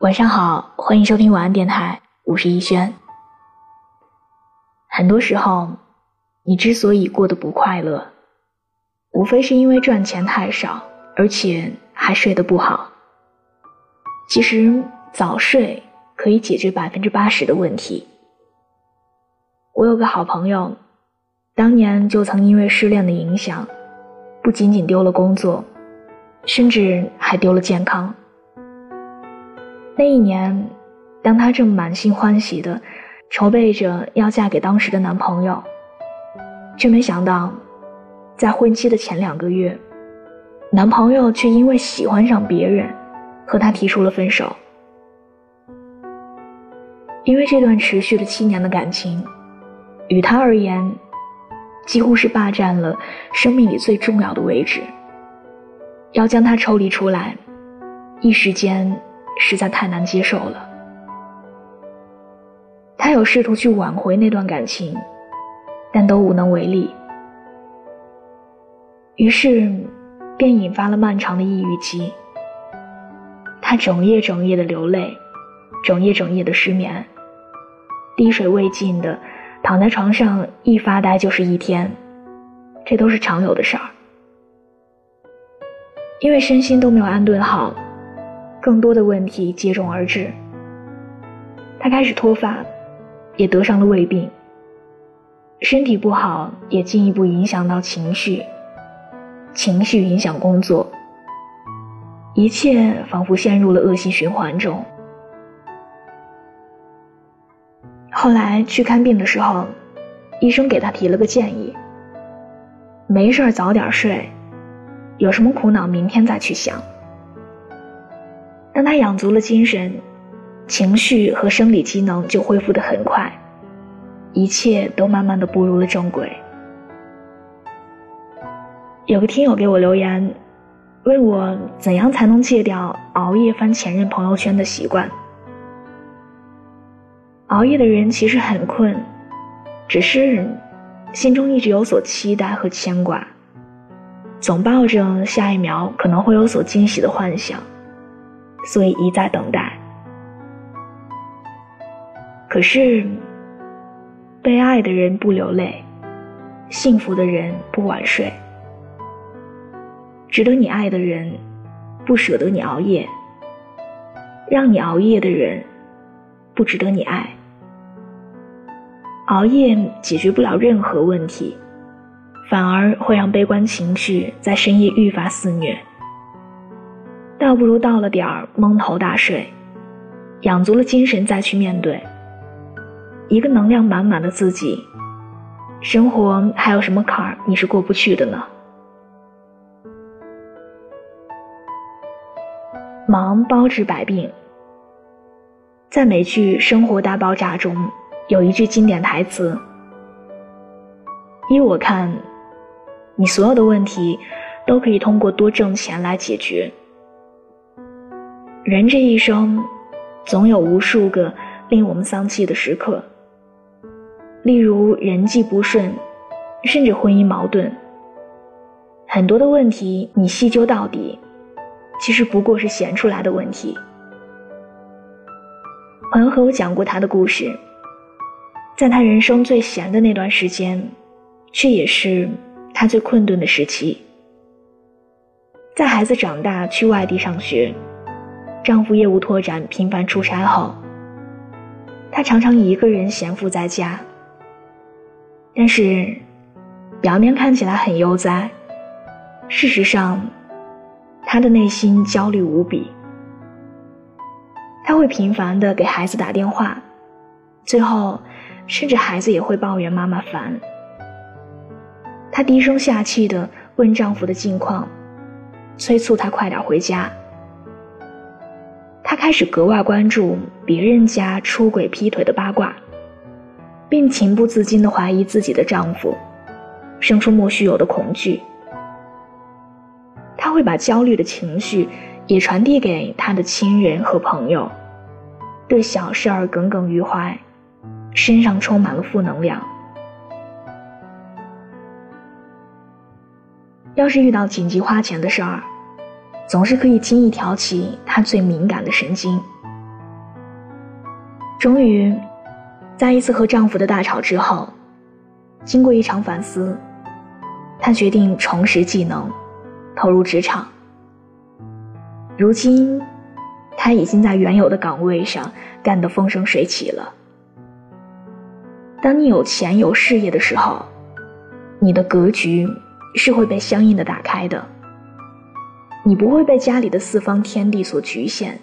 晚上好，欢迎收听晚安电台，我是逸轩。很多时候，你之所以过得不快乐，无非是因为赚钱太少，而且还睡得不好。其实早睡可以解决百分之八十的问题。我有个好朋友，当年就曾因为失恋的影响，不仅仅丢了工作，甚至还丢了健康。那一年，当她正满心欢喜的筹备着要嫁给当时的男朋友，却没想到，在婚期的前两个月，男朋友却因为喜欢上别人，和她提出了分手。因为这段持续了七年的感情，与她而言，几乎是霸占了生命里最重要的位置。要将她抽离出来，一时间。实在太难接受了。他有试图去挽回那段感情，但都无能为力。于是，便引发了漫长的抑郁期。他整夜整夜的流泪，整夜整夜的失眠，滴水未进的躺在床上一发呆就是一天，这都是常有的事儿。因为身心都没有安顿好。更多的问题接踵而至，他开始脱发，也得上了胃病。身体不好，也进一步影响到情绪，情绪影响工作，一切仿佛陷入了恶性循环中。后来去看病的时候，医生给他提了个建议：没事儿早点睡，有什么苦恼明天再去想。当他养足了精神，情绪和生理机能就恢复得很快，一切都慢慢的步入了正轨。有个听友给我留言，问我怎样才能戒掉熬夜翻前任朋友圈的习惯。熬夜的人其实很困，只是心中一直有所期待和牵挂，总抱着下一秒可能会有所惊喜的幻想。所以一再等待，可是被爱的人不流泪，幸福的人不晚睡，值得你爱的人不舍得你熬夜，让你熬夜的人不值得你爱。熬夜解决不了任何问题，反而会让悲观情绪在深夜愈发肆虐。倒不如到了点儿蒙头大睡，养足了精神再去面对。一个能量满满的自己，生活还有什么坎儿你是过不去的呢？忙包治百病。在美剧《生活大爆炸》中，有一句经典台词：“依我看，你所有的问题都可以通过多挣钱来解决。”人这一生，总有无数个令我们丧气的时刻。例如人际不顺，甚至婚姻矛盾。很多的问题，你细究到底，其实不过是闲出来的问题。朋友和我讲过他的故事，在他人生最闲的那段时间，却也是他最困顿的时期。在孩子长大去外地上学。丈夫业务拓展频繁出差后，她常常一个人闲赋在家。但是，表面看起来很悠哉，事实上，她的内心焦虑无比。她会频繁的给孩子打电话，最后，甚至孩子也会抱怨妈妈烦。她低声下气的问丈夫的近况，催促他快点回家。她开始格外关注别人家出轨劈腿的八卦，并情不自禁地怀疑自己的丈夫，生出莫须有的恐惧。她会把焦虑的情绪也传递给她的亲人和朋友，对小事儿耿耿于怀，身上充满了负能量。要是遇到紧急花钱的事儿，总是可以轻易挑起他最敏感的神经，终于，在一次和丈夫的大吵之后，经过一场反思，她决定重拾技能，投入职场。如今，她已经在原有的岗位上干得风生水起了。当你有钱有事业的时候，你的格局是会被相应的打开的。你不会被家里的四方天地所局限，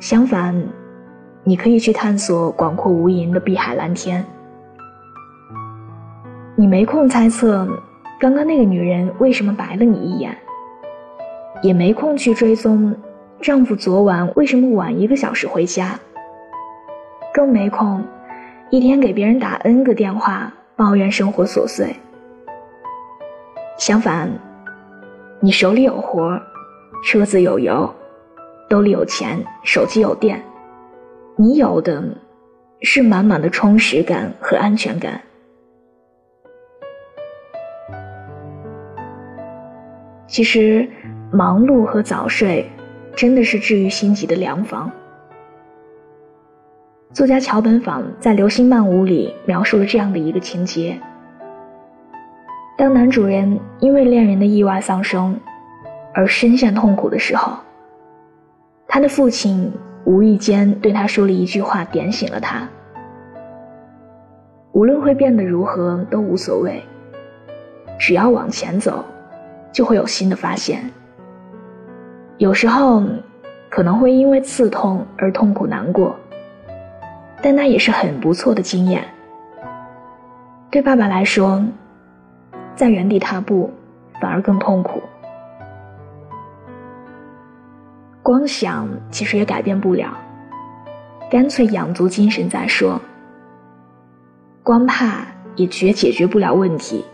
相反，你可以去探索广阔无垠的碧海蓝天。你没空猜测刚刚那个女人为什么白了你一眼，也没空去追踪丈夫昨晚为什么晚一个小时回家，更没空一天给别人打 N 个电话抱怨生活琐碎。相反。你手里有活，车子有油，兜里有钱，手机有电，你有的是满满的充实感和安全感。其实，忙碌和早睡真的是治愈心急的良方。作家桥本坊在《流星漫舞》里描述了这样的一个情节。当男主人因为恋人的意外丧生，而深陷痛苦的时候，他的父亲无意间对他说了一句话，点醒了他：无论会变得如何都无所谓，只要往前走，就会有新的发现。有时候可能会因为刺痛而痛苦难过，但那也是很不错的经验。对爸爸来说。在原地踏步，反而更痛苦。光想其实也改变不了，干脆养足精神再说。光怕也绝解决不了问题，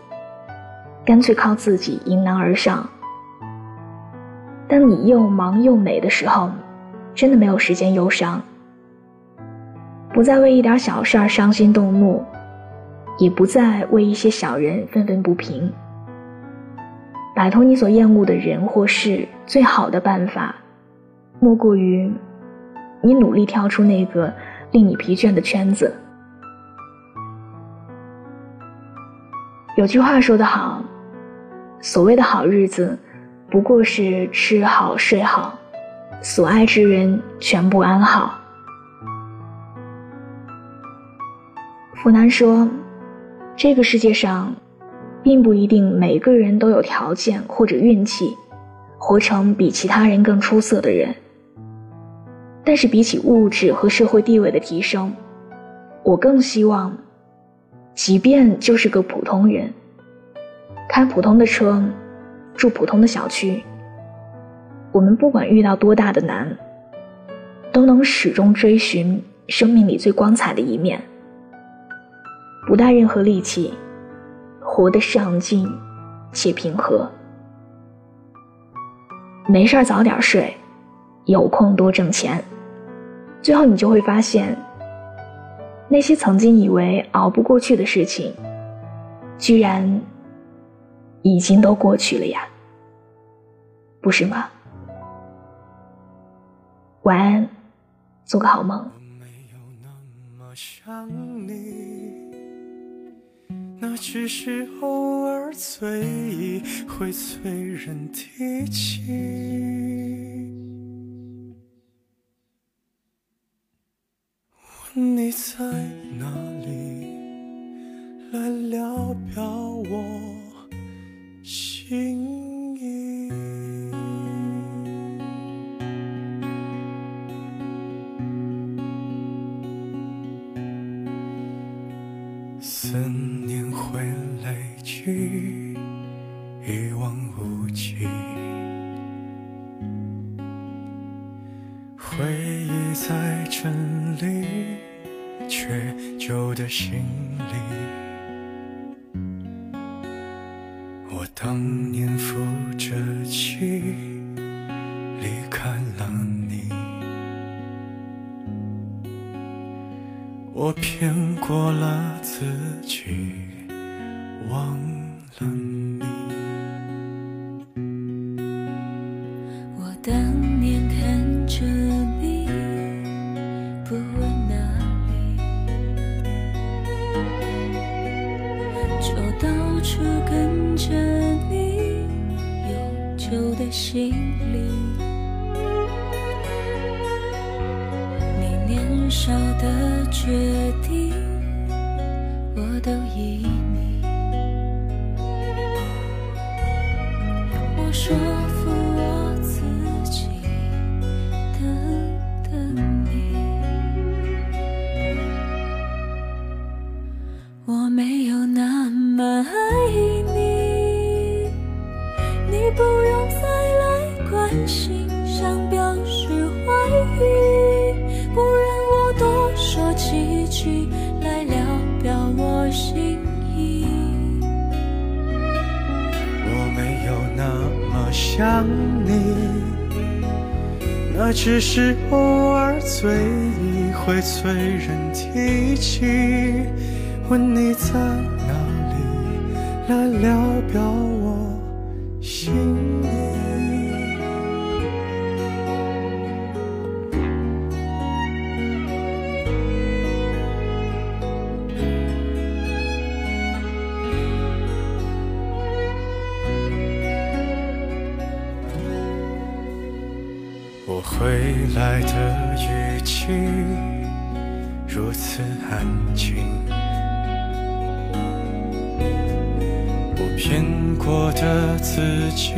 干脆靠自己迎难而上。当你又忙又美的时候，真的没有时间忧伤，不再为一点小事儿伤心动怒。也不再为一些小人愤愤不平。摆脱你所厌恶的人或事，最好的办法，莫过于你努力跳出那个令你疲倦的圈子。有句话说得好，所谓的好日子，不过是吃好睡好，所爱之人全部安好。福南说。这个世界上，并不一定每个人都有条件或者运气，活成比其他人更出色的人。但是比起物质和社会地位的提升，我更希望，即便就是个普通人，开普通的车，住普通的小区，我们不管遇到多大的难，都能始终追寻生命里最光彩的一面。不带任何力气，活得上进且平和。没事儿早点睡，有空多挣钱。最后你就会发现，那些曾经以为熬不过去的事情，居然已经都过去了呀，不是吗？晚安，做个好梦。那只是偶尔醉意会催人提起。问你在哪里，来聊表我心思念。会累积，一望无际。回忆在整理，却旧的行李。我当年我骗过了自己忘了你。我当年看着你不问哪里。就到处跟着你永久的行李你年少的决定，我都依你。我说服我自己，等等你。我没有那么爱你，你不用再来关心，想表示怀疑，心意。我没有那么想你，那只是偶尔醉意会催人提起。问你在哪里，来聊表安静，我骗过的自己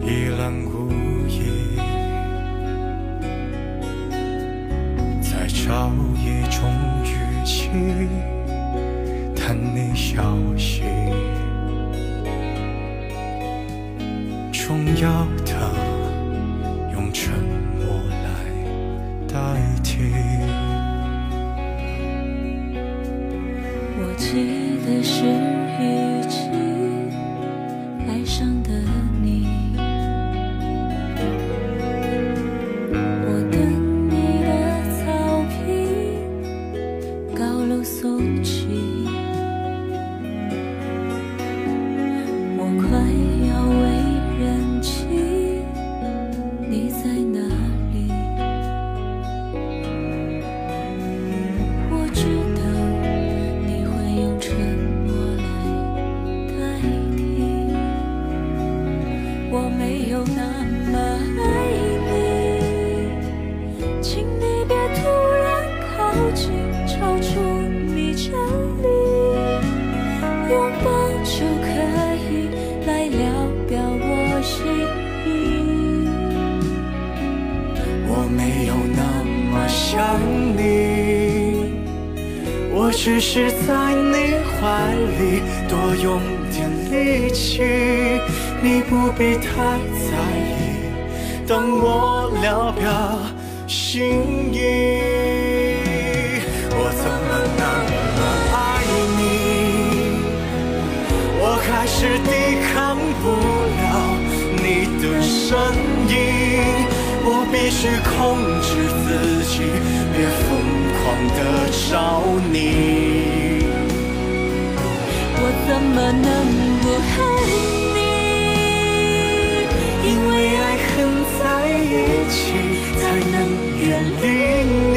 一览无遗，在找一种语气谈你消息，重要想你，我只是在你怀里多用点力气，你不必太在意，等我聊表心意。我怎么那么爱你？我还是抵抗不了你的声音，我必须控制自己，别疯狂的找你。我怎么能不恨你？因为爱恨在一起才能远离你。